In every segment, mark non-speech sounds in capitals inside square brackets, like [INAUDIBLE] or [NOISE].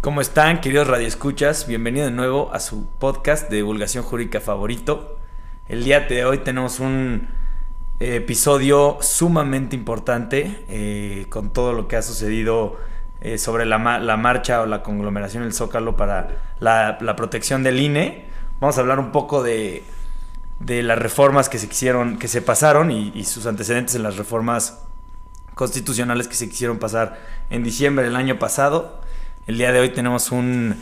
¿Cómo están, queridos radioescuchas? Bienvenido de nuevo a su podcast de divulgación jurídica favorito. El día de hoy tenemos un eh, episodio sumamente importante eh, con todo lo que ha sucedido eh, sobre la, marcha o la conglomeración del Zócalo para la, protección del INE. Vamos a hablar un poco de, las reformas que se quisieron, que se pasaron y, y sus antecedentes en las reformas constitucionales que se quisieron pasar en diciembre del año pasado. El día de hoy tenemos un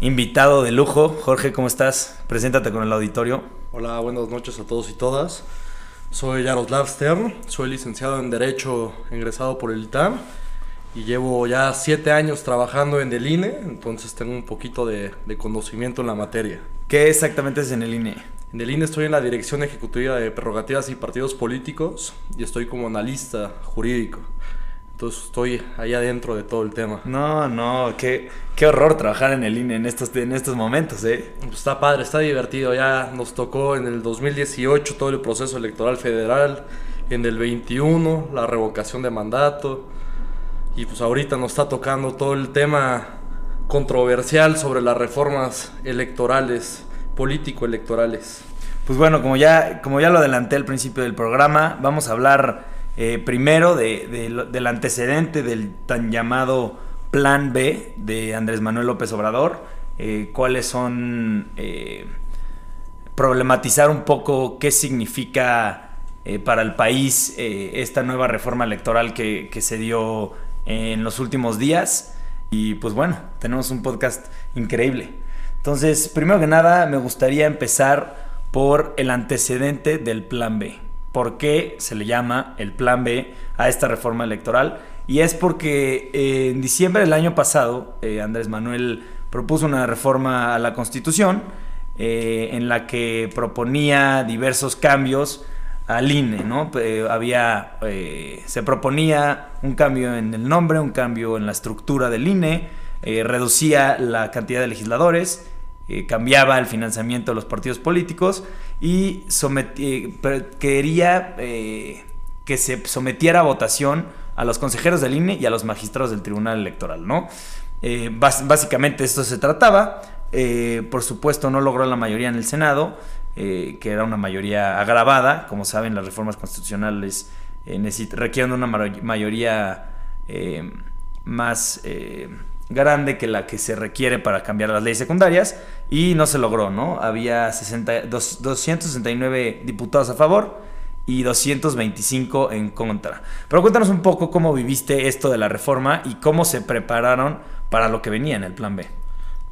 invitado de lujo. Jorge, ¿cómo estás? Preséntate con el auditorio. Hola, buenas noches a todos y todas. Soy Jaroslav Stern, soy licenciado en Derecho ingresado por el ITAM y llevo ya siete años trabajando en el INE, entonces tengo un poquito de, de conocimiento en la materia. ¿Qué exactamente es en el INE? En el INE estoy en la Dirección Ejecutiva de Prerrogativas y Partidos Políticos y estoy como analista jurídico. Entonces estoy ahí adentro de todo el tema. No, no, qué, qué horror trabajar en el INE en estos, en estos momentos, ¿eh? Pues está padre, está divertido. Ya nos tocó en el 2018 todo el proceso electoral federal, en el 21 la revocación de mandato y pues ahorita nos está tocando todo el tema controversial sobre las reformas electorales, político-electorales. Pues bueno, como ya, como ya lo adelanté al principio del programa, vamos a hablar eh, primero, del antecedente del tan llamado Plan B de Andrés Manuel López Obrador, eh, cuáles son, eh, problematizar un poco qué significa para el país esta nueva reforma electoral que, que se dio en los últimos días. Y pues bueno, tenemos un podcast increíble. Entonces, primero que nada, me gustaría empezar por el antecedente del Plan B por qué se le llama el Plan B a esta reforma electoral. Y es porque eh, en diciembre del año pasado eh, Andrés Manuel propuso una reforma a la Constitución eh, en la que proponía diversos cambios al INE, ¿no? había, se proponía un cambio en el nombre, un cambio en la estructura del INE, reducía la cantidad de legisladores, cambiaba el financiamiento de los partidos políticos y eh, quería eh, que se sometiera a votación a los consejeros del INE y a los magistrados del Tribunal Electoral, ¿no? Eh, básicamente esto se trataba. por supuesto, no logró la mayoría en el Senado, que era una mayoría agravada. Como saben, las reformas constitucionales requieren una mayoría más grande que la que se requiere para cambiar las leyes secundarias y no se logró, ¿no? Había 269 diputados a favor y 225 en contra. Pero cuéntanos un poco cómo viviste esto de la reforma y cómo se prepararon para lo que venía en el plan B.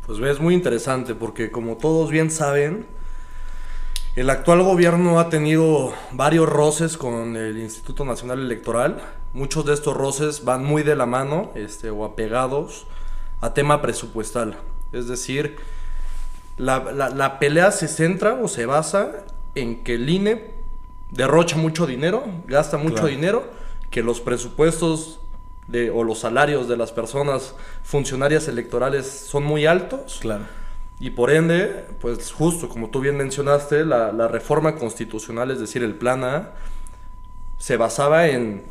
Pues es muy interesante porque como todos bien saben, el actual gobierno ha tenido varios roces con el Instituto Nacional Electoral. Muchos de estos roces van muy de la mano este, o apegados a tema presupuestal. Es decir, la, pelea se centra o se basa en que el INE derrocha mucho dinero, gasta mucho dinero, que los presupuestos de, o los salarios de las personas funcionarias electorales son muy altos. Claro. Y por ende, pues justo como tú bien mencionaste, la, reforma constitucional, es decir, el plan A, se basaba en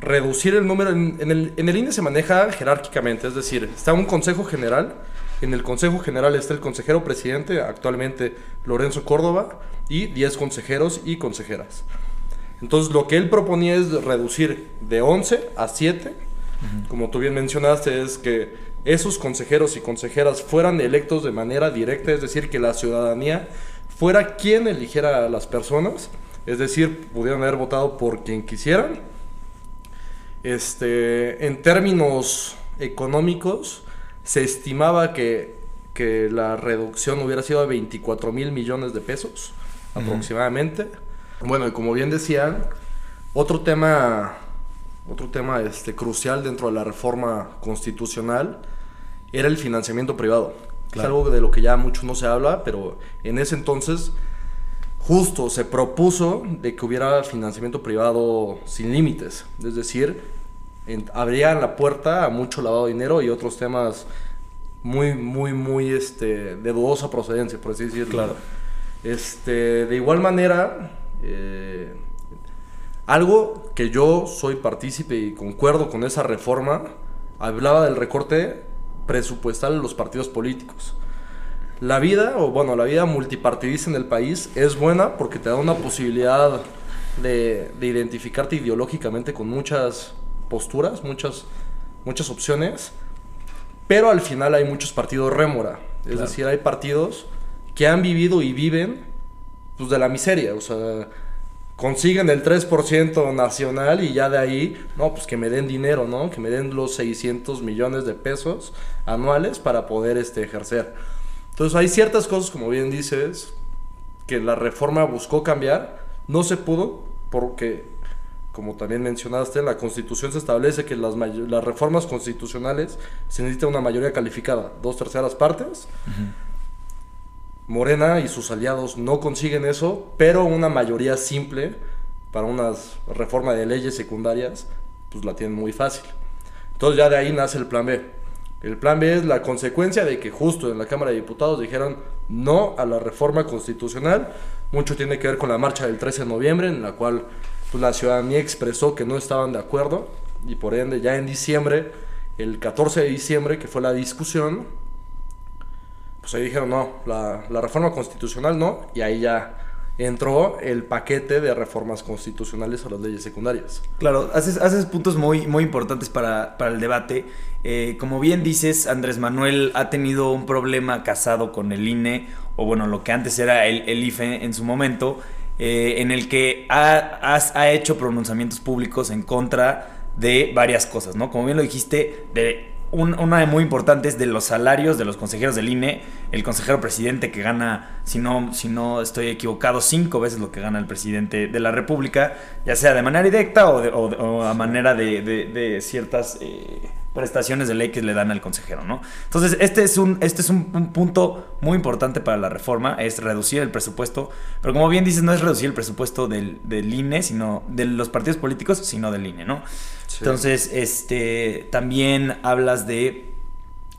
reducir el número. En, el, en el INE se maneja jerárquicamente, es decir, está un consejo general. En el consejo general está el consejero presidente, actualmente Lorenzo Córdoba, y 10 consejeros y consejeras. Entonces, lo que él proponía es reducir de 11 a 7. Como tú bien mencionaste, es que esos consejeros y consejeras fueran electos de manera directa, es decir, que la ciudadanía fuera quien eligiera a las personas, es decir, pudieran haber votado por quien quisieran este, en términos económicos, se estimaba que, la reducción hubiera sido de 24 mil millones de pesos aproximadamente. Bueno, y como bien decían, otro tema, otro tema este, crucial dentro de la reforma constitucional era el financiamiento privado. Es algo de lo que ya mucho no se habla, pero en ese entonces justo se propuso de que hubiera financiamiento privado sin límites. Es decir, abrían la puerta a mucho lavado de dinero y otros temas muy, muy, muy este, de dudosa procedencia, por así decirlo. Claro. Este, de igual manera, eh, algo que yo soy partícipe y concuerdo con esa reforma, hablaba del recorte presupuestal de los partidos políticos. La vida, o bueno, la vida multipartidista en el país es buena porque te da una posibilidad de, de identificarte ideológicamente con muchas posturas, muchas, muchas opciones, pero al final hay muchos partidos rémora. Es Claro. decir, hay partidos que han vivido y viven pues, de la miseria. O sea, consiguen el 3% nacional y ya de ahí, no, pues que me den dinero, ¿no? Que me den los 600 millones de pesos anuales para poder este, ejercer. Entonces hay ciertas cosas, como bien dices, que la reforma buscó cambiar. No se pudo porque, como también mencionaste, en la Constitución se establece que las reformas constitucionales se necesita una mayoría calificada, dos terceras partes. Morena y sus aliados no consiguen eso, pero una mayoría simple para una reforma de leyes secundarias, pues la tienen muy fácil. Entonces ya de ahí nace el plan B. El plan B es la consecuencia de que justo en la Cámara de Diputados dijeron no a la reforma constitucional. Mucho tiene que ver con la marcha del 13 de noviembre, en la cual pues, la ciudadanía expresó que no estaban de acuerdo y por ende ya en diciembre, el 14 de diciembre, que fue la discusión, pues ahí dijeron no, la, la reforma constitucional no, y ahí ya entró el paquete de reformas constitucionales a las leyes secundarias. Claro, haces, puntos muy, muy importantes para, para el debate. Eh, como bien dices, Andrés Manuel ha tenido un problema casado con el INE, o bueno, lo que antes era el, IFE en su momento, eh, en el que ha, has- ha hecho pronunciamientos públicos en contra de varias cosas, ¿no? Como bien lo dijiste, de un- una de muy importante es de los salarios de los consejeros del INE, el consejero presidente que gana, si no, si no estoy equivocado, cinco veces lo que gana el presidente de la República, ya sea de manera directa o, de- o o a manera de, de- de ciertas eh, prestaciones de ley que le dan al consejero, ¿no? Entonces, este es un, este es un, un punto muy importante para la reforma, es reducir el presupuesto, pero como bien dices, no es reducir el presupuesto del, del INE, sino de los partidos políticos, sino del INE, ¿no? Sí. Entonces, este, también hablas de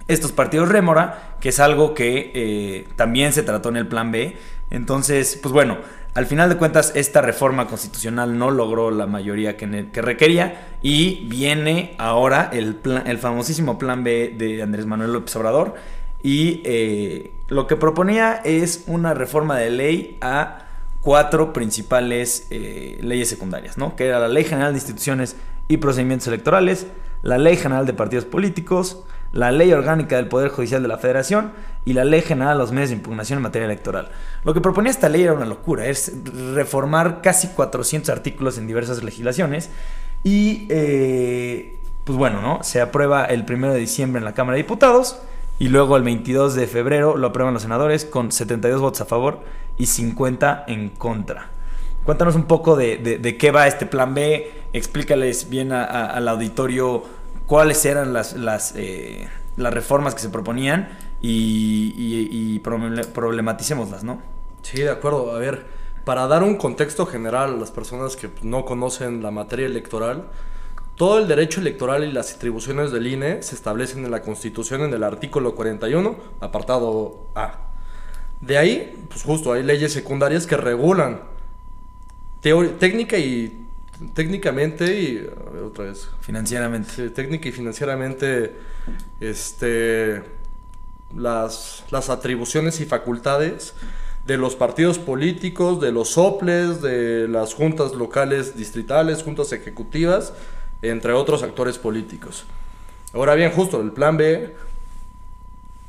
estos partidos rémora, que es algo que eh, también se trató en el plan B. Entonces, pues bueno, al final de cuentas, esta reforma constitucional no logró la mayoría que, que requería y viene ahora el, plan- el famosísimo plan B de Andrés Manuel López Obrador. Y eh, lo que proponía es una reforma de ley a cuatro principales eh, leyes secundarias, ¿no? Que era la Ley General de Instituciones y Procedimientos Electorales, la Ley General de Partidos Políticos, la Ley Orgánica del Poder Judicial de la Federación y la Ley General de los Medios de Impugnación en materia electoral. Lo que proponía esta ley era una locura, es reformar casi 400 artículos en diversas legislaciones y, eh, pues bueno, ¿no? Se aprueba el 1 de diciembre en la Cámara de Diputados y luego el 22 de febrero lo aprueban los senadores con 72 votos a favor y 50 en contra. Cuéntanos un poco de, de- qué va este plan B, explícales bien a- al auditorio cuáles eran las, las, eh, las reformas que se proponían y, y- y problem- problematicémoslas, ¿no? Sí, de acuerdo. A ver, para dar un contexto general a las personas que no conocen la materia electoral, todo el derecho electoral y las atribuciones del INE se establecen en la Constitución en el artículo 41, apartado A. De ahí, pues justo hay leyes secundarias que regulan técnica y técnicamente y a ver, otra vez Financieramente. Sí, técnica y financieramente este, las, las atribuciones y facultades de los partidos políticos, de los soples, de las juntas locales distritales, juntas ejecutivas, entre otros actores políticos. Ahora bien, justo el plan B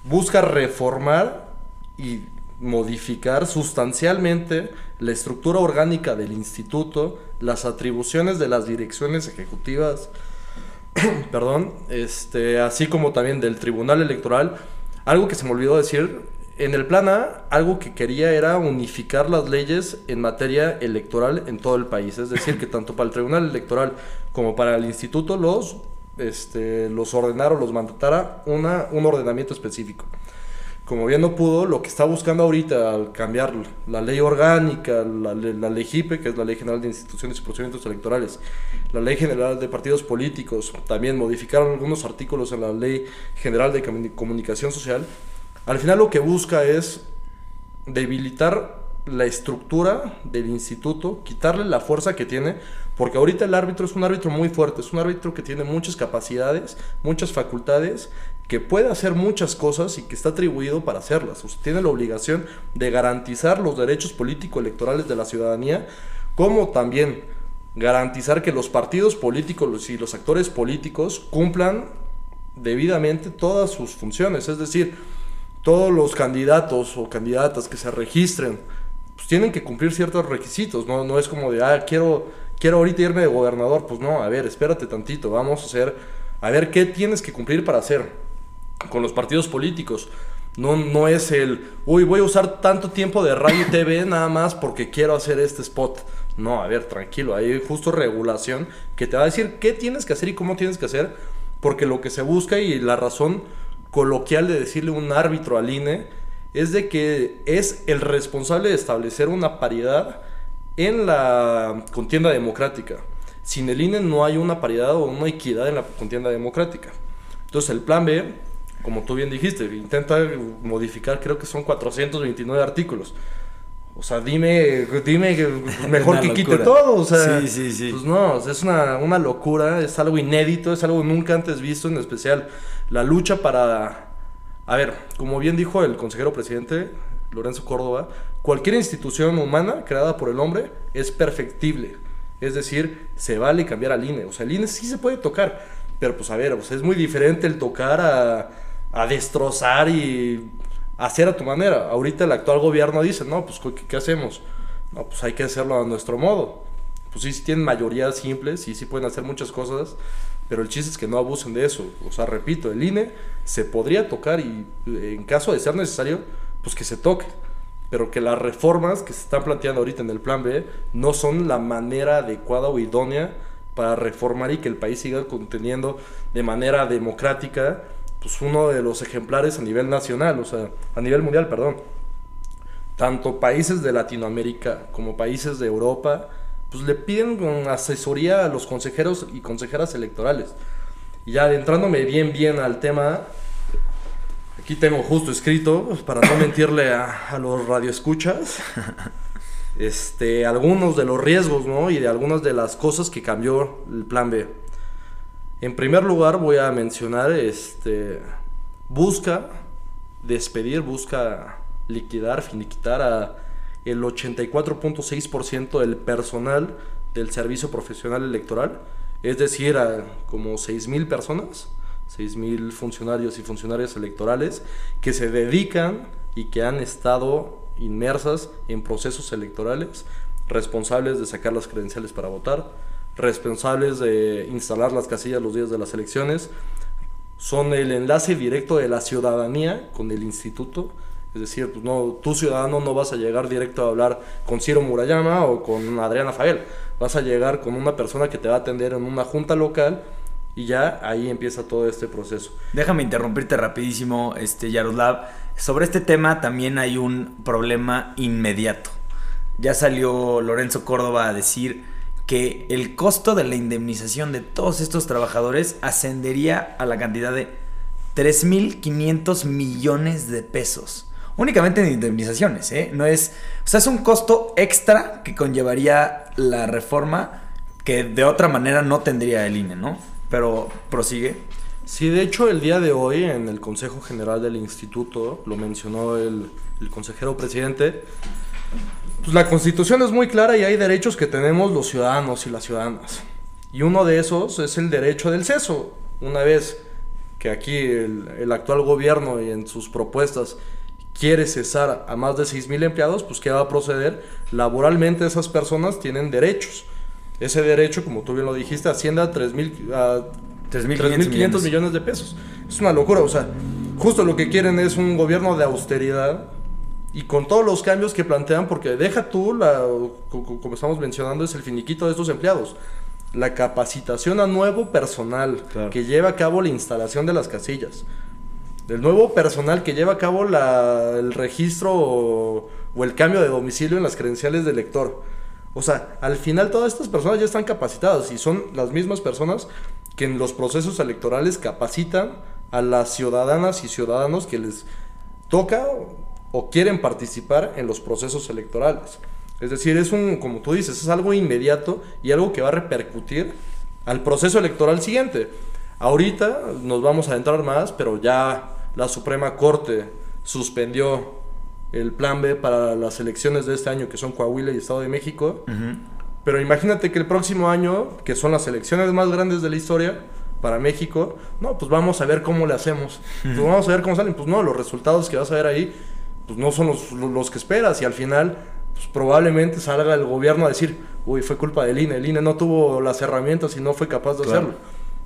busca reformar y modificar sustancialmente la estructura orgánica del instituto, las atribuciones de las direcciones ejecutivas, [CLEARS THROAT] perdón, este, así como también del Tribunal Electoral. Algo que se me olvidó decir, en el plan A, algo que quería era unificar las leyes en materia electoral en todo el país. Es decir, que tanto para el Tribunal Electoral como para el instituto los, este, los ordenara o los mandatara una, un ordenamiento específico. Como bien no pudo, lo que está buscando ahorita al cambiar la ley orgánica, la, le- la ley JIPE, que es la Ley General de Instituciones y Procedimientos Electorales, la Ley General de Partidos Políticos, también modificaron algunos artículos en la Ley General de Comuni- Comunicación Social, al final lo que busca es debilitar la estructura del instituto, quitarle la fuerza que tiene, porque ahorita el árbitro es un árbitro muy fuerte, es un árbitro que tiene muchas capacidades, muchas facultades, que puede hacer muchas cosas y que está atribuido para hacerlas. Sea, tiene la obligación de garantizar los derechos político-electorales de la ciudadanía, como también garantizar que los partidos políticos y los actores políticos cumplan debidamente todas sus funciones. Es decir, todos los candidatos o candidatas que se registren pues tienen que cumplir ciertos requisitos. No, no es como de, ah, quiero, quiero ahorita irme de gobernador. Pues no, a ver, espérate tantito, vamos a hacer, a ver qué tienes que cumplir para hacer con los partidos políticos. No, no es el, uy, voy a usar tanto tiempo de radio y TV nada más porque quiero hacer este spot. No, a ver, tranquilo, hay justo regulación que te va a decir qué tienes que hacer y cómo tienes que hacer, porque lo que se busca y la razón coloquial de decirle un árbitro al INE es de que es el responsable de establecer una paridad en la contienda democrática. Sin el INE no hay una paridad o una equidad en la contienda democrática. Entonces el plan B como tú bien dijiste, intenta modificar, creo que son 429 artículos. O sea, dime, dime mejor [LAUGHS] que quite todo. O sea, sí, sí, sí. Pues no, es una, una locura, es algo inédito, es algo nunca antes visto, en especial la lucha para... A ver, como bien dijo el consejero presidente Lorenzo Córdoba, cualquier institución humana creada por el hombre es perfectible. Es decir, se vale cambiar al INE. O sea, el INE sí se puede tocar. Pero pues a ver, es muy diferente el tocar a a destrozar y hacer a tu manera. Ahorita el actual gobierno dice, no, pues ¿qué, hacemos? No, pues hay que hacerlo a nuestro modo. Pues sí, sí tienen mayorías simples y sí pueden hacer muchas cosas, pero el chiste es que no abusen de eso. O sea, repito, el INE se podría tocar y en caso de ser necesario, pues que se toque. Pero que las reformas que se están planteando ahorita en el plan B no son la manera adecuada o idónea para reformar y que el país siga conteniendo de manera democrática pues uno de los ejemplares a nivel nacional, o sea, a nivel mundial, perdón. Tanto países de Latinoamérica como países de Europa, pues le piden asesoría a los consejeros y consejeras electorales. Y ya adentrándome bien, bien al tema, aquí tengo justo escrito, pues, para no mentirle a, a los radioescuchas, [LAUGHS] este, algunos de los riesgos, ¿no? Y de algunas de las cosas que cambió el plan B. En primer lugar voy a mencionar, este, busca despedir, busca liquidar, finiquitar a el 84.6% del personal del servicio profesional electoral, es decir, a como 6.000 personas, 6.000 funcionarios y funcionarias electorales que se dedican y que han estado inmersas en procesos electorales, responsables de sacar las credenciales para votar, responsables de instalar las casillas los días de las elecciones, son el enlace directo de la ciudadanía con el instituto. Es decir, pues no, tú ciudadano no vas a llegar directo a hablar con Ciro Murayama o con Adriana Fael. Vas a llegar con una persona que te va a atender en una junta local y ya ahí empieza todo este proceso. Déjame interrumpirte rapidísimo, este Yaroslav. Sobre este tema también hay un problema inmediato. Ya salió Lorenzo Córdoba a decir que el costo de la indemnización de todos estos trabajadores ascendería a la cantidad de 3.500 millones de pesos. Únicamente en indemnizaciones, ¿eh? No es, o sea, es un costo extra que conllevaría la reforma que de otra manera no tendría el INE, ¿no? Pero prosigue. Sí, de hecho el día de hoy en el Consejo General del Instituto, lo mencionó el, el consejero presidente, pues la constitución es muy clara y hay derechos que tenemos los ciudadanos y las ciudadanas. Y uno de esos es el derecho del ceso. Una vez que aquí el, actual gobierno y en sus propuestas quiere cesar a más de 6.000 empleados, pues ¿qué va a proceder? Laboralmente esas personas tienen derechos. Ese derecho, como tú bien lo dijiste, asciende a 3.500 millones de pesos. Es una locura, o sea, justo lo que quieren es un gobierno de austeridad y con todos los cambios que plantean, porque deja tú, la, como estamos mencionando, es el finiquito de estos empleados. La capacitación a nuevo personal que lleva a cabo la instalación de las casillas. El nuevo personal que lleva a cabo la, el registro o, el cambio de domicilio en las credenciales del lector. O sea, al final todas estas personas ya están capacitadas y son las mismas personas que en los procesos electorales capacitan a las ciudadanas y ciudadanos que les toca o quieren participar en los procesos electorales. Es decir, es un, como tú dices, es algo inmediato y algo que va a repercutir al proceso electoral siguiente. Ahorita nos vamos a adentrar más, pero ya la Suprema Corte suspendió el plan B para las elecciones de este año, que son Coahuila y Estado de México. Pero imagínate que el próximo año, que son las elecciones más grandes de la historia para México, no, pues vamos a ver cómo le hacemos. Pues vamos a ver cómo salen. Pues no, los resultados que vas a ver ahí, pues no son los, los que esperas. Y al final, pues probablemente salga el gobierno a decir, uy, fue culpa del INE. El INE no tuvo las herramientas y no fue capaz de hacerlo.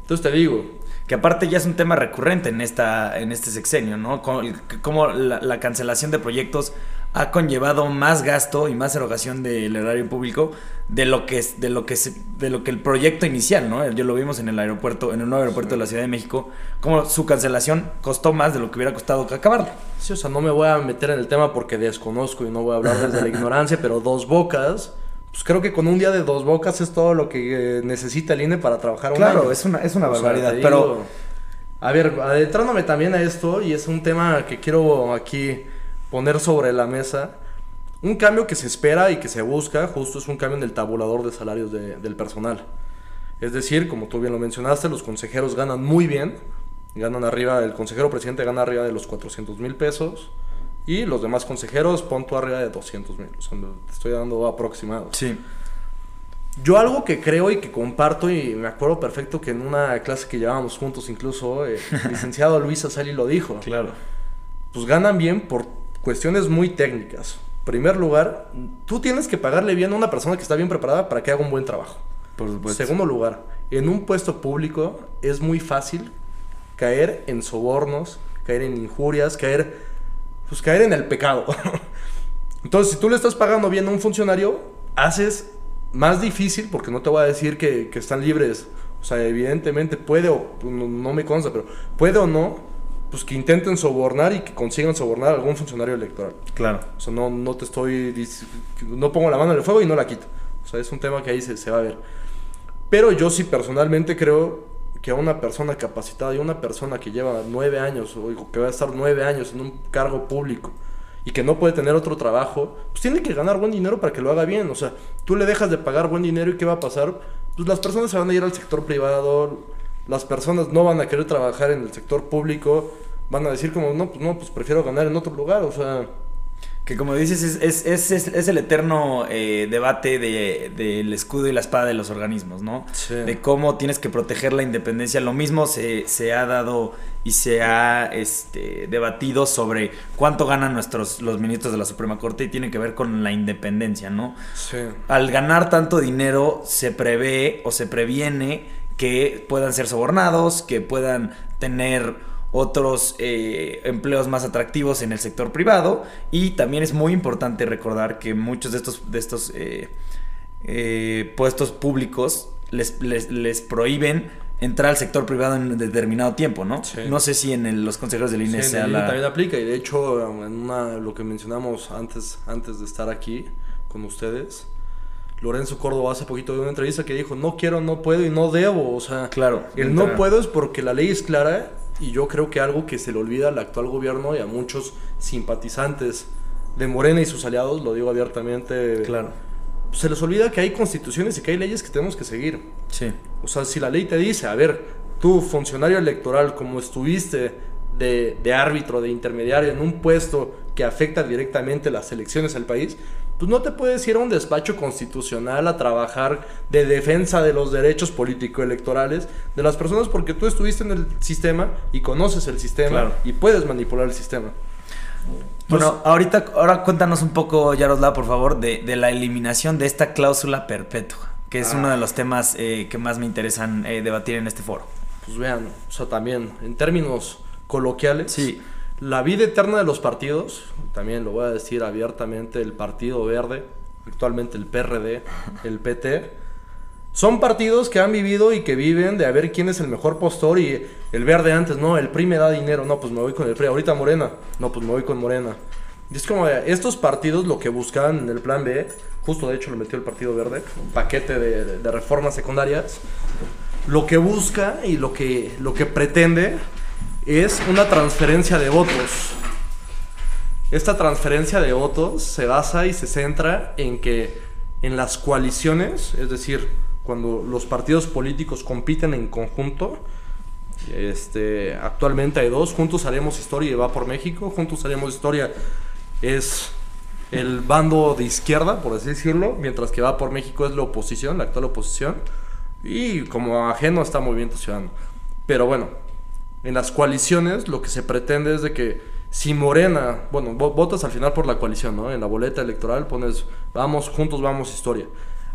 Entonces te digo, que aparte ya es un tema recurrente en, esta, en este sexenio, ¿no? Como, la, cancelación de proyectos ha conllevado más gasto y más erogación del erario público de lo que de lo que de lo que el proyecto inicial, ¿no? Yo lo vimos en el aeropuerto, en el nuevo aeropuerto de la Ciudad de México, como su cancelación costó más de lo que hubiera costado acabarlo. Sí, o sea, no me voy a meter en el tema porque desconozco y no voy a hablar desde la [LAUGHS] ignorancia, pero dos bocas pues creo que con un día de dos bocas es todo lo que eh, necesita el INE para trabajar un claro, es una, es una barbaridad. pero. A ver, adentrándome también a esto, y es un tema que quiero aquí poner sobre la mesa. Un cambio que se espera y que se busca, justo es un cambio en el tabulador de salarios del personal. Es decir, como tú bien lo mencionaste, los consejeros ganan muy bien. Ganan arriba, el consejero presidente gana arriba de los 400 mil pesos. Y los demás consejeros, pon arriba de 200 mil. O sea, te estoy dando aproximado. Sí. Yo algo que creo y que comparto, y me acuerdo perfecto que en una clase que llevábamos juntos, incluso eh, el [LAUGHS] licenciado Luis Azali lo dijo. Claro. Pues ganan bien por cuestiones muy técnicas. Primer lugar, tú tienes que pagarle bien a una persona que está bien preparada para que haga un buen trabajo. Por supuesto. Segundo lugar, en un puesto público es muy fácil caer en sobornos, caer en injurias, caer pues caer en el pecado. [LAUGHS] Entonces, si tú le estás pagando bien a un funcionario, haces más difícil, porque no te voy a decir que, están libres. O sea, evidentemente puede o no, me consta, pero puede o no, pues que intenten sobornar y que consigan sobornar a algún funcionario electoral. Claro. O sea, no, no te estoy. No pongo la mano en el fuego y no la quito. O sea, es un tema que ahí se, se va a ver. Pero yo sí personalmente creo que a una persona capacitada y una persona que lleva nueve años o que va a estar nueve años en un cargo público y que no puede tener otro trabajo, pues tiene que ganar buen dinero para que lo haga bien. O sea, tú le dejas de pagar buen dinero y ¿qué va a pasar? Pues las personas se van a ir al sector privado, las personas no van a querer trabajar en el sector público, van a decir como, no, pues no, pues prefiero ganar en otro lugar, o sea... Que como dices, es, es, es, es el eterno eh, debate del de, escudo y la espada de los organismos, ¿no? De cómo tienes que proteger la independencia. Lo mismo se, se ha dado y se ha este, debatido sobre cuánto ganan nuestros los ministros de la Suprema Corte y tiene que ver con la independencia, ¿no? Sí. Al ganar tanto dinero se prevé o se previene que puedan ser sobornados, que puedan tener otros eh, empleos más atractivos en el sector privado. Y también es muy importante recordar que muchos de estos, de estos eh, eh, puestos públicos les, les, prohíben entrar al sector privado en determinado tiempo, ¿no? No sé si en los consejeros del INE sea la... también aplica. Y de hecho en una, lo que mencionamos antes, antes de estar aquí con ustedes, Lorenzo Córdoba hace poquito de una entrevista que dijo, no quiero, no puedo y no debo, o sea, claro, el no puedo es porque la ley es clara y yo creo que algo que se le olvida al actual gobierno y a muchos simpatizantes de Morena y sus aliados, lo digo abiertamente. Claro. Se les olvida que hay constituciones y que hay leyes que tenemos que seguir. Sí. O sea, si la ley te dice, a ver, tú, funcionario electoral, como estuviste de, de árbitro, de intermediario en un puesto que afecta directamente las elecciones al país, pues no te puedes ir a un despacho constitucional a trabajar de defensa de los derechos político-electorales de las personas porque tú estuviste en el sistema y conoces el sistema y puedes manipular el sistema. Bueno, ahorita, ahora cuéntanos un poco, Yaroslav, por favor, de, la eliminación de esta cláusula perpetua, que es uno de los temas eh, que más me interesan eh, debatir en este foro. Pues vean, o sea, también, en términos coloquiales, sí la vida eterna de los partidos, también lo voy a decir abiertamente, el Partido Verde, actualmente el PRD, [LAUGHS] el PT, son partidos que han vivido y que viven de a ver quién es el mejor postor y el verde antes, no, el PRI me da dinero, no, pues me voy con el PRI, ahorita Morena, no, pues me voy con Morena. Y es como, estos partidos lo que buscan en el plan B, justo de hecho lo metió el Partido Verde, un paquete de, de reformas secundarias, lo que busca y lo que, lo que pretende es una transferencia de votos. Esta transferencia de votos se basa y se centra en que en las coaliciones, es decir, cuando los partidos políticos compiten en conjunto, Este, actualmente hay dos, Juntos Haremos Historia y Va por México. Juntos Haremos Historia es el bando de izquierda, por así decirlo, mientras que Va por México es la oposición, la actual oposición. Y como ajeno está Movimiento Ciudadano. Pero bueno, en las coaliciones lo que se pretende es de que si Morena, bueno, votas al final por la coalición, ¿no? En la boleta electoral pones, vamos, juntos vamos historia.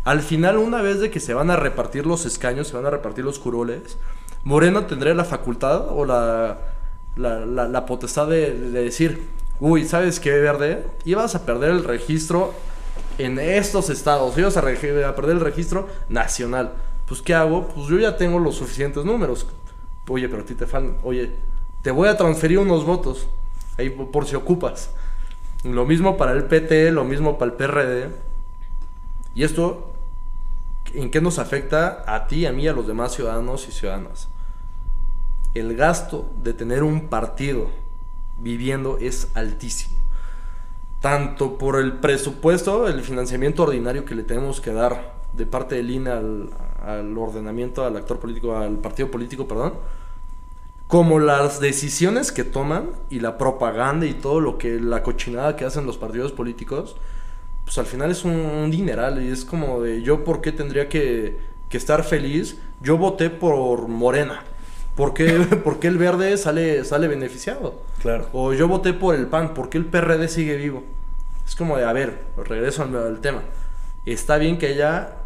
Al final, una vez de que se van a repartir los escaños, se van a repartir los curules, Morena tendría la facultad o la, la, potestad de, decir, uy, ¿sabes qué, Verde? Ibas a perder el registro en estos estados, ibas a, a perder el registro nacional. Pues, ¿qué hago? Pues yo ya tengo los suficientes números. Oye, pero a ti te faltan. Oye, te voy a transferir unos votos. Ahí por si ocupas. Lo mismo para el PT, lo mismo para el PRD. Y esto, ¿en qué nos afecta a ti, a mí, a los demás ciudadanos y ciudadanas? El gasto de tener un partido viviendo es altísimo. Tanto por el presupuesto, el financiamiento ordinario que le tenemos que dar de parte del INE al, al ordenamiento, al actor político, al partido político, perdón, como las decisiones que toman y la propaganda y todo lo que, la cochinada que hacen los partidos políticos, pues al final es un, dineral y es como de yo por qué tendría que, estar feliz. Yo voté por Morena. [LAUGHS] ¿Por qué, el verde sale, sale beneficiado? Claro. O yo voté por el PAN, ¿por qué el PRD sigue vivo? Es como de, a ver, regreso al, tema. Está bien que haya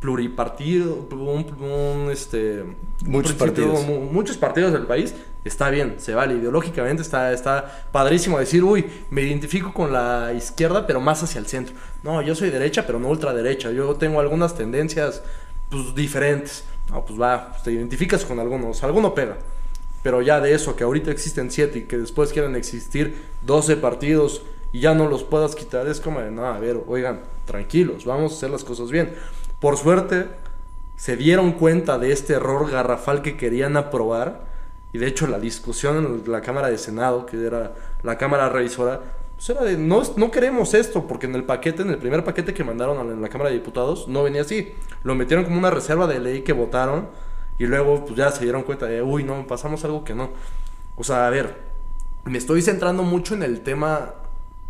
pluripartido, un, este, muchos partidos. muchos partidos del país, está bien, se vale. Ideológicamente está, está padrísimo decir, uy, me identifico con la izquierda, pero más hacia el centro. No, yo soy derecha, pero no ultraderecha. Yo tengo algunas tendencias pues, diferentes. No, pues va, pues, te identificas con algunos, alguno pega. Pero ya de eso, que ahorita existen siete y que después quieran existir 12 partidos y ya no los puedas quitar, es como de, no, a ver, oigan, tranquilos, vamos a hacer las cosas bien. Por suerte, se dieron cuenta de este error garrafal que querían aprobar y de hecho la discusión en la Cámara de Senado, que era la Cámara Revisora, pues era de no, no queremos esto, porque en el paquete, en el primer paquete que mandaron a la Cámara de Diputados, no venía así. Lo metieron como una reserva de ley que votaron y luego pues ya se dieron cuenta de, uy, no, pasamos algo que no. O sea, a ver, me estoy centrando mucho en el tema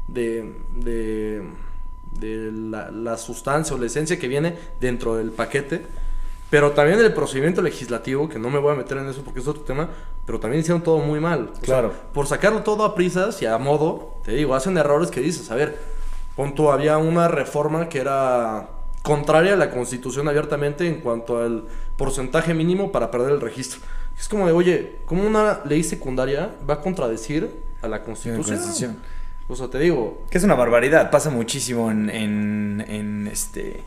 de, de, de la, la sustancia o la esencia que viene dentro del paquete pero también el procedimiento legislativo, que no me voy a meter en eso porque es otro tema, pero también hicieron todo muy mal. claro. por sacarlo todo a prisas y a modo, te digo, hacen errores que dices, a ver, punto, había una reforma que era contraria a la constitución abiertamente en cuanto al porcentaje mínimo para perder el registro. Es como de, oye, ¿cómo una ley secundaria va a contradecir a la constitución? O sea, te digo. Que es una barbaridad, pasa muchísimo en, en, en este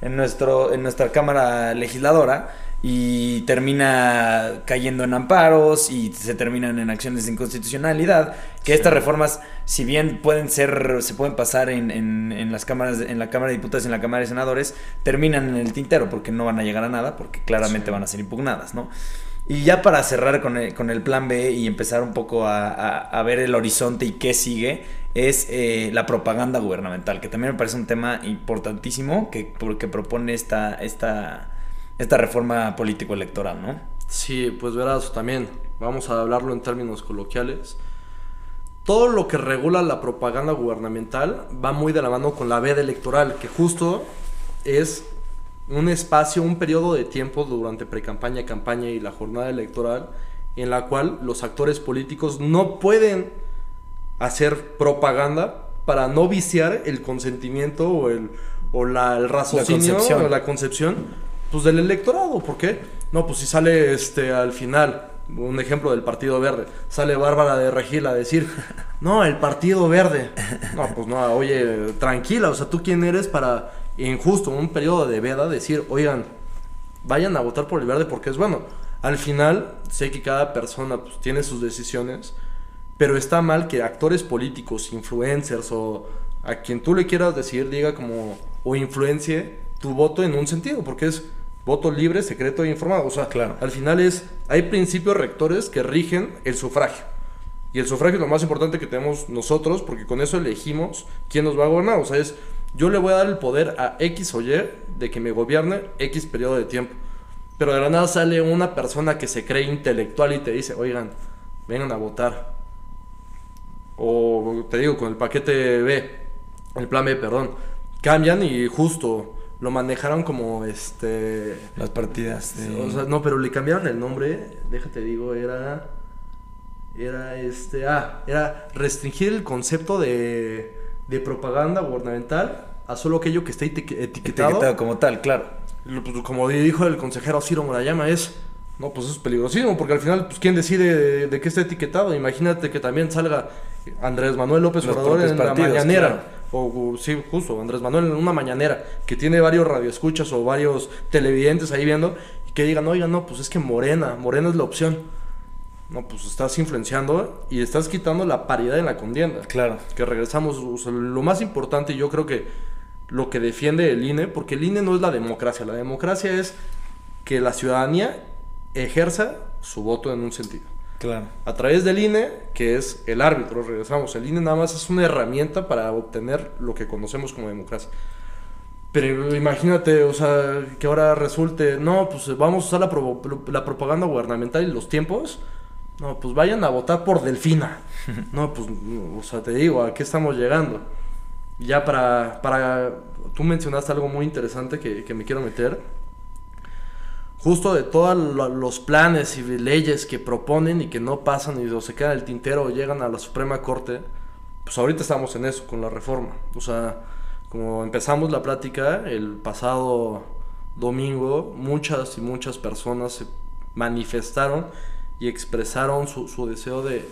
en, nuestro, en nuestra Cámara Legisladora y termina cayendo en amparos y se terminan en acciones de inconstitucionalidad. Que estas reformas, si bien pueden ser, se pueden pasar en, en, las cámaras, en la Cámara de Diputados y en la Cámara de Senadores, terminan en el tintero porque no van a llegar a nada, porque claramente van a ser impugnadas, ¿no? Y ya para cerrar con el, con el plan B y empezar un poco a, a ver el horizonte y qué sigue, es eh, la propaganda gubernamental, que también me parece un tema importantísimo que, porque propone esta, esta, esta reforma político-electoral, ¿no? Sí, pues verás, también vamos a hablarlo en términos coloquiales. Todo lo que regula la propaganda gubernamental va muy de la mano con la veda electoral, que justo es un espacio, un periodo de tiempo durante pre-campaña, campaña y la jornada electoral en la cual los actores políticos no pueden hacer propaganda para no viciar el consentimiento o el, o la, el raciocinio la o la concepción pues, del electorado. ¿Por qué? No, pues si sale este al final, un ejemplo del Partido Verde, sale Bárbara de Regil a decir, [LAUGHS] no, el Partido Verde. No, pues no, oye, tranquila, o sea, ¿tú quién eres para, en justo un periodo de veda, decir, oigan, vayan a votar por el verde porque es bueno? Al final, sé que cada persona pues, tiene sus decisiones pero está mal que actores políticos, influencers o a quien tú le quieras decir diga como o influencie tu voto en un sentido, porque es voto libre, secreto e informado. O sea, claro. al final es, hay principios rectores que rigen el sufragio. Y el sufragio es lo más importante que tenemos nosotros, porque con eso elegimos quién nos va a gobernar. O sea, es, yo le voy a dar el poder a X o Y de que me gobierne X periodo de tiempo. Pero de la nada sale una persona que se cree intelectual y te dice, oigan, vengan a votar. O te digo, con el paquete B, el plan B, perdón, cambian y justo lo manejaron como este... Las partidas. de- O sea, no, pero le cambiaron el nombre, déjate digo, era... Era este... Ah, era restringir el concepto de, de propaganda gubernamental a solo aquello que esté eti- etiquetado. etiquetado como tal, claro. Pues, como dijo el consejero Ciro Murayama, es... No, pues es peligrosísimo, porque al final, pues, ¿quién decide de, de qué está etiquetado? Imagínate que también salga Andrés Manuel López Los Obrador en partidos, la mañanera. claro. O, o, sí, justo, Andrés Manuel en una mañanera, que tiene varios radioescuchas o varios televidentes ahí viendo, y que digan, oigan, no, pues es que Morena, Morena es la opción. No, pues estás influenciando y estás quitando la paridad en la contienda Claro. que regresamos, o sea, lo más importante yo creo que lo que defiende el INE, porque el INE no es la democracia, la democracia es que la ciudadanía ejerza su voto en un sentido. Claro. A través del INE, que es el árbitro, regresamos, el INE nada más es una herramienta para obtener lo que conocemos como democracia. Pero imagínate, o sea, que ahora resulte, no, pues vamos a usar la, pro- la propaganda gubernamental y los tiempos. No, pues vayan a votar por Delfina. [LAUGHS] No, pues, o sea, te digo, ¿a qué estamos llegando? Ya para, para, tú mencionaste algo muy interesante que, que me quiero meter. Justo de todos lo- los planes y leyes que proponen y que no pasan y o se quedan en el tintero o llegan a la Suprema Corte, pues ahorita estamos en eso, con la reforma. O sea, como empezamos la plática el pasado domingo, muchas y muchas personas se manifestaron y expresaron su, su deseo de,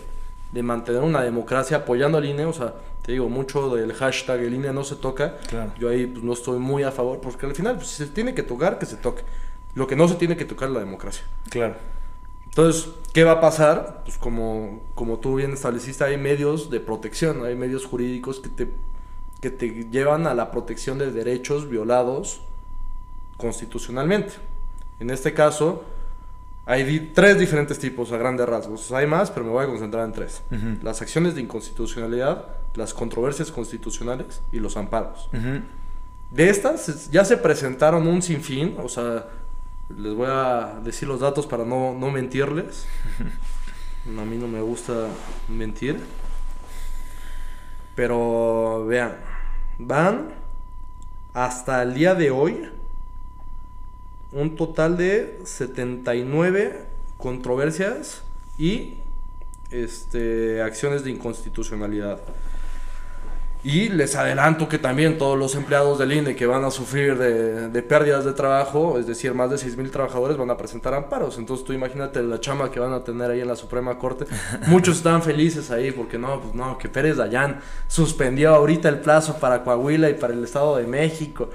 de mantener una democracia apoyando al INE. O sea, te digo, mucho del hashtag el INE no se toca. Claro. Yo ahí pues, no estoy muy a favor, porque al final, pues, si se tiene que tocar, que se toque. Lo que no se tiene que tocar es la democracia. Claro. Entonces, ¿qué va a pasar? Pues como, como tú bien estableciste, hay medios de protección, hay medios jurídicos que te, que te llevan a la protección de derechos violados constitucionalmente. En este caso, hay di- tres diferentes tipos a grandes rasgos. Hay más, pero me voy a concentrar en tres. Ujú. Las acciones de inconstitucionalidad, las controversias constitucionales y los amparos. Ujú. De estas es- ya se presentaron un sinfín, o sea, les voy a decir los datos para no, no mentirles. A mí no me gusta mentir. Pero vean, van hasta el día de hoy un total de 79 controversias y este, acciones de inconstitucionalidad. Y les adelanto que también todos los empleados del INE que van a sufrir de, de pérdidas de trabajo, es decir, más de 6 mil trabajadores van a presentar amparos. Entonces tú imagínate la chama que van a tener ahí en la Suprema Corte. [LAUGHS] Muchos están felices ahí porque no, pues no, que Pérez Dayán suspendió ahorita el plazo para Coahuila y para el Estado de México.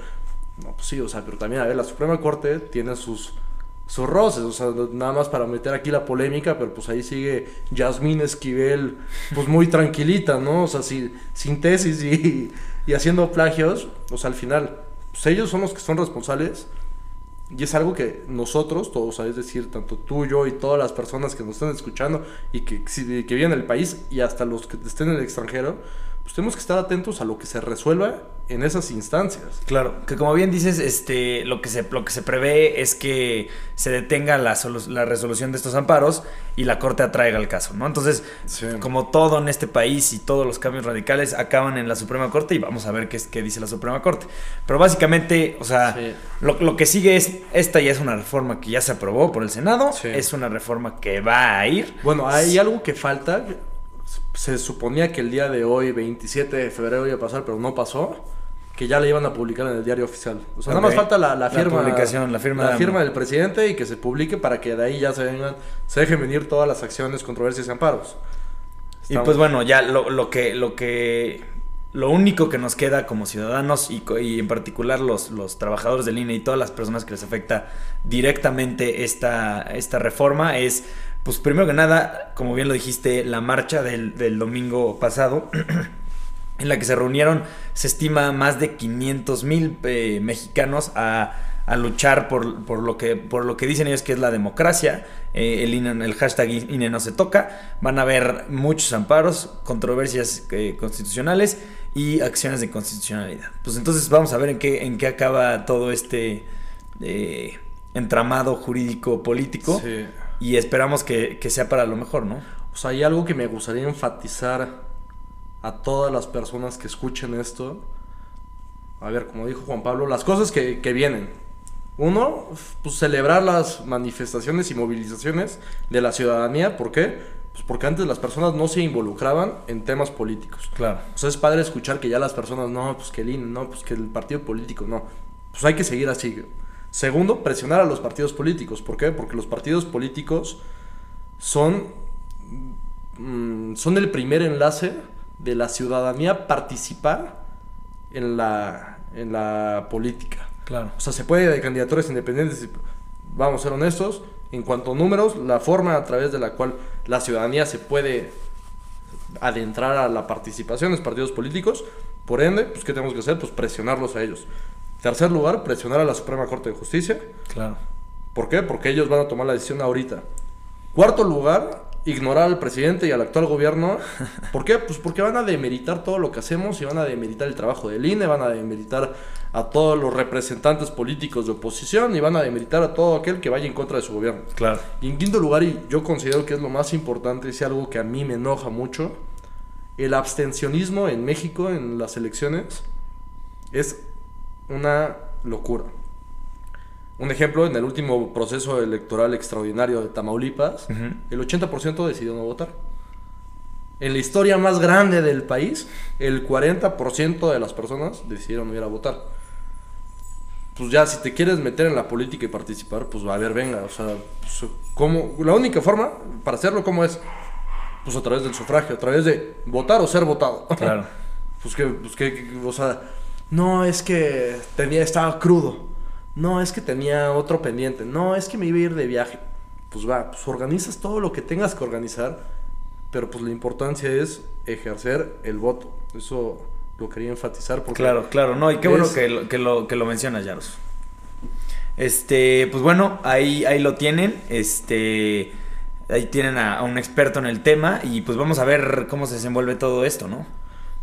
No, pues sí, o sea, pero también, a ver, la Suprema Corte tiene sus, sus roces, o sea, nada más para meter aquí la polémica, pero pues ahí sigue Yasmín Esquivel, pues muy tranquilita, ¿no? O sea, si- sin tesis y, y haciendo plagios, o sea, al final, pues ellos son los que son responsables y es algo que nosotros, todos, es decir, tanto tú, yo y todas las personas que nos están escuchando y que, que viven en el país y hasta los que estén en el extranjero, pues tenemos que estar atentos a lo que se resuelva en esas instancias. Claro, que como bien dices, este, lo que se, lo que se prevé es que se detenga la, la resolución de estos amparos y la corte atraiga el caso, ¿no? Entonces, Sí. como todo en este país y todos los cambios radicales acaban en la Suprema Corte y vamos a ver qué, es, qué dice la Suprema Corte. Pero básicamente, o sea, Sí. lo, lo que sigue es, esta ya es una reforma que ya se aprobó por el Senado, Sí. es una reforma que va a ir. Bueno, hay algo que falta. Se suponía que el día de hoy, 27 de febrero, iba a pasar, pero no pasó. Que ya la iban a publicar en el diario oficial. O sea, nada más falta la, la La firma. publicación, la firma de- del presidente y que se publique para que de ahí ya se vengan, se dejen venir todas las acciones, controversias y amparos. Y pues bueno, ya lo, lo que, lo que, lo único que nos queda como ciudadanos y, y en particular los, los trabajadores del INE y todas las personas que les afecta directamente esta, esta reforma es, pues primero que nada, como bien lo dijiste, la marcha del, del domingo pasado. [CLEARS THROAT] en la que se reunieron, se estima, más de 500 mil eh, mexicanos a, a luchar por, por, lo que, por lo que dicen ellos que es la democracia. Eh, el, INE el hashtag INE no se toca. Van a haber muchos amparos, controversias eh, constitucionales y acciones de constitucionalidad. Pues entonces vamos a ver en qué, en qué acaba todo este... eh, entramado jurídico político Sí. Y esperamos que, que sea para lo mejor, ¿no? O sea, hay algo que me gustaría enfatizar a todas las personas que escuchen esto. A ver, como dijo Juan Pablo, las cosas que, que vienen. Uno, pues celebrar las manifestaciones y movilizaciones de la ciudadanía. ¿Por qué? Pues porque antes las personas no se involucraban en temas políticos. Claro. O sea, es padre escuchar que ya las personas, no, pues que el INE, no, pues que el partido político, no. Pues hay que seguir así. Segundo, presionar a los partidos políticos. ¿Por qué? Porque los partidos políticos son, mm, son el primer enlace de la ciudadanía participar en la, en la política. Claro. O sea, se puede de candidaturas independientes. Vamos a ser honestos. En cuanto a números, la forma a través de la cual la ciudadanía se puede adentrar a la participación en los partidos políticos. Por ende, pues, ¿qué tenemos que hacer? Pues presionarlos a ellos. Tercer lugar, presionar a la Suprema Corte de Justicia. Claro. ¿Por qué? Porque ellos van a tomar la decisión ahorita. Cuarto lugar, ignorar al presidente y al actual gobierno. [LAUGHS] ¿Por qué? Pues porque van a demeritar todo lo que hacemos y van a demeritar el trabajo del INE, van a demeritar a todos los representantes políticos de oposición y van a demeritar a todo aquel que vaya en contra de su gobierno. Claro. Y en quinto lugar, y yo considero que es lo más importante, es algo que a mí me enoja mucho, el abstencionismo en México en las elecciones es una locura. Un ejemplo, en el último proceso electoral extraordinario de Tamaulipas, Ujú. el 80% decidió no votar. En la historia más grande del país, el 40% de las personas decidieron no ir a votar. Pues ya, si te quieres meter en la política y participar, pues a ver, venga, o sea, pues, ¿cómo? La única forma para hacerlo, ¿cómo es? Pues a través del sufragio, a través de votar o ser votado. Claro. [LAUGHS] Pues que, pues que- o sea, no es que tenía, estaba crudo. No es que tenía otro pendiente. No es que me iba a ir de viaje. Pues va, pues organizas todo lo que tengas que organizar. Pero pues la importancia es ejercer el voto. Eso lo quería enfatizar porque Claro, claro, no, y qué bueno que lo, que lo, que lo mencionas, Yaros. Este, pues bueno, ahí, ahí lo tienen. Este, ahí tienen a, a un experto en el tema y pues vamos a ver cómo se desenvuelve todo esto, ¿no?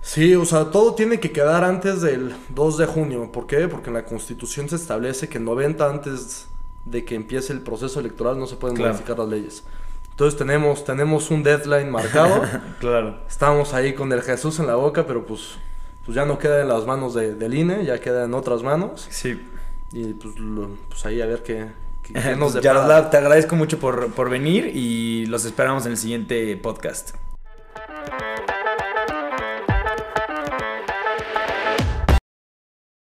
Sí, o sea, todo tiene que quedar antes del 2 de junio. ¿Por qué? Porque en la Constitución se establece que 90 antes de que empiece el proceso electoral no se pueden Claro. modificar las leyes. Entonces tenemos, tenemos un deadline marcado. [LAUGHS] Claro. Estamos ahí con el Jesús en la boca, pero pues, pues ya no queda en las manos de- del INE, ya queda en otras manos. Sí. Y pues, lo- pues ahí a ver qué, qué- qué [LAUGHS] nos depara. Yaroslav, te agradezco mucho por, por venir y los esperamos en el siguiente podcast.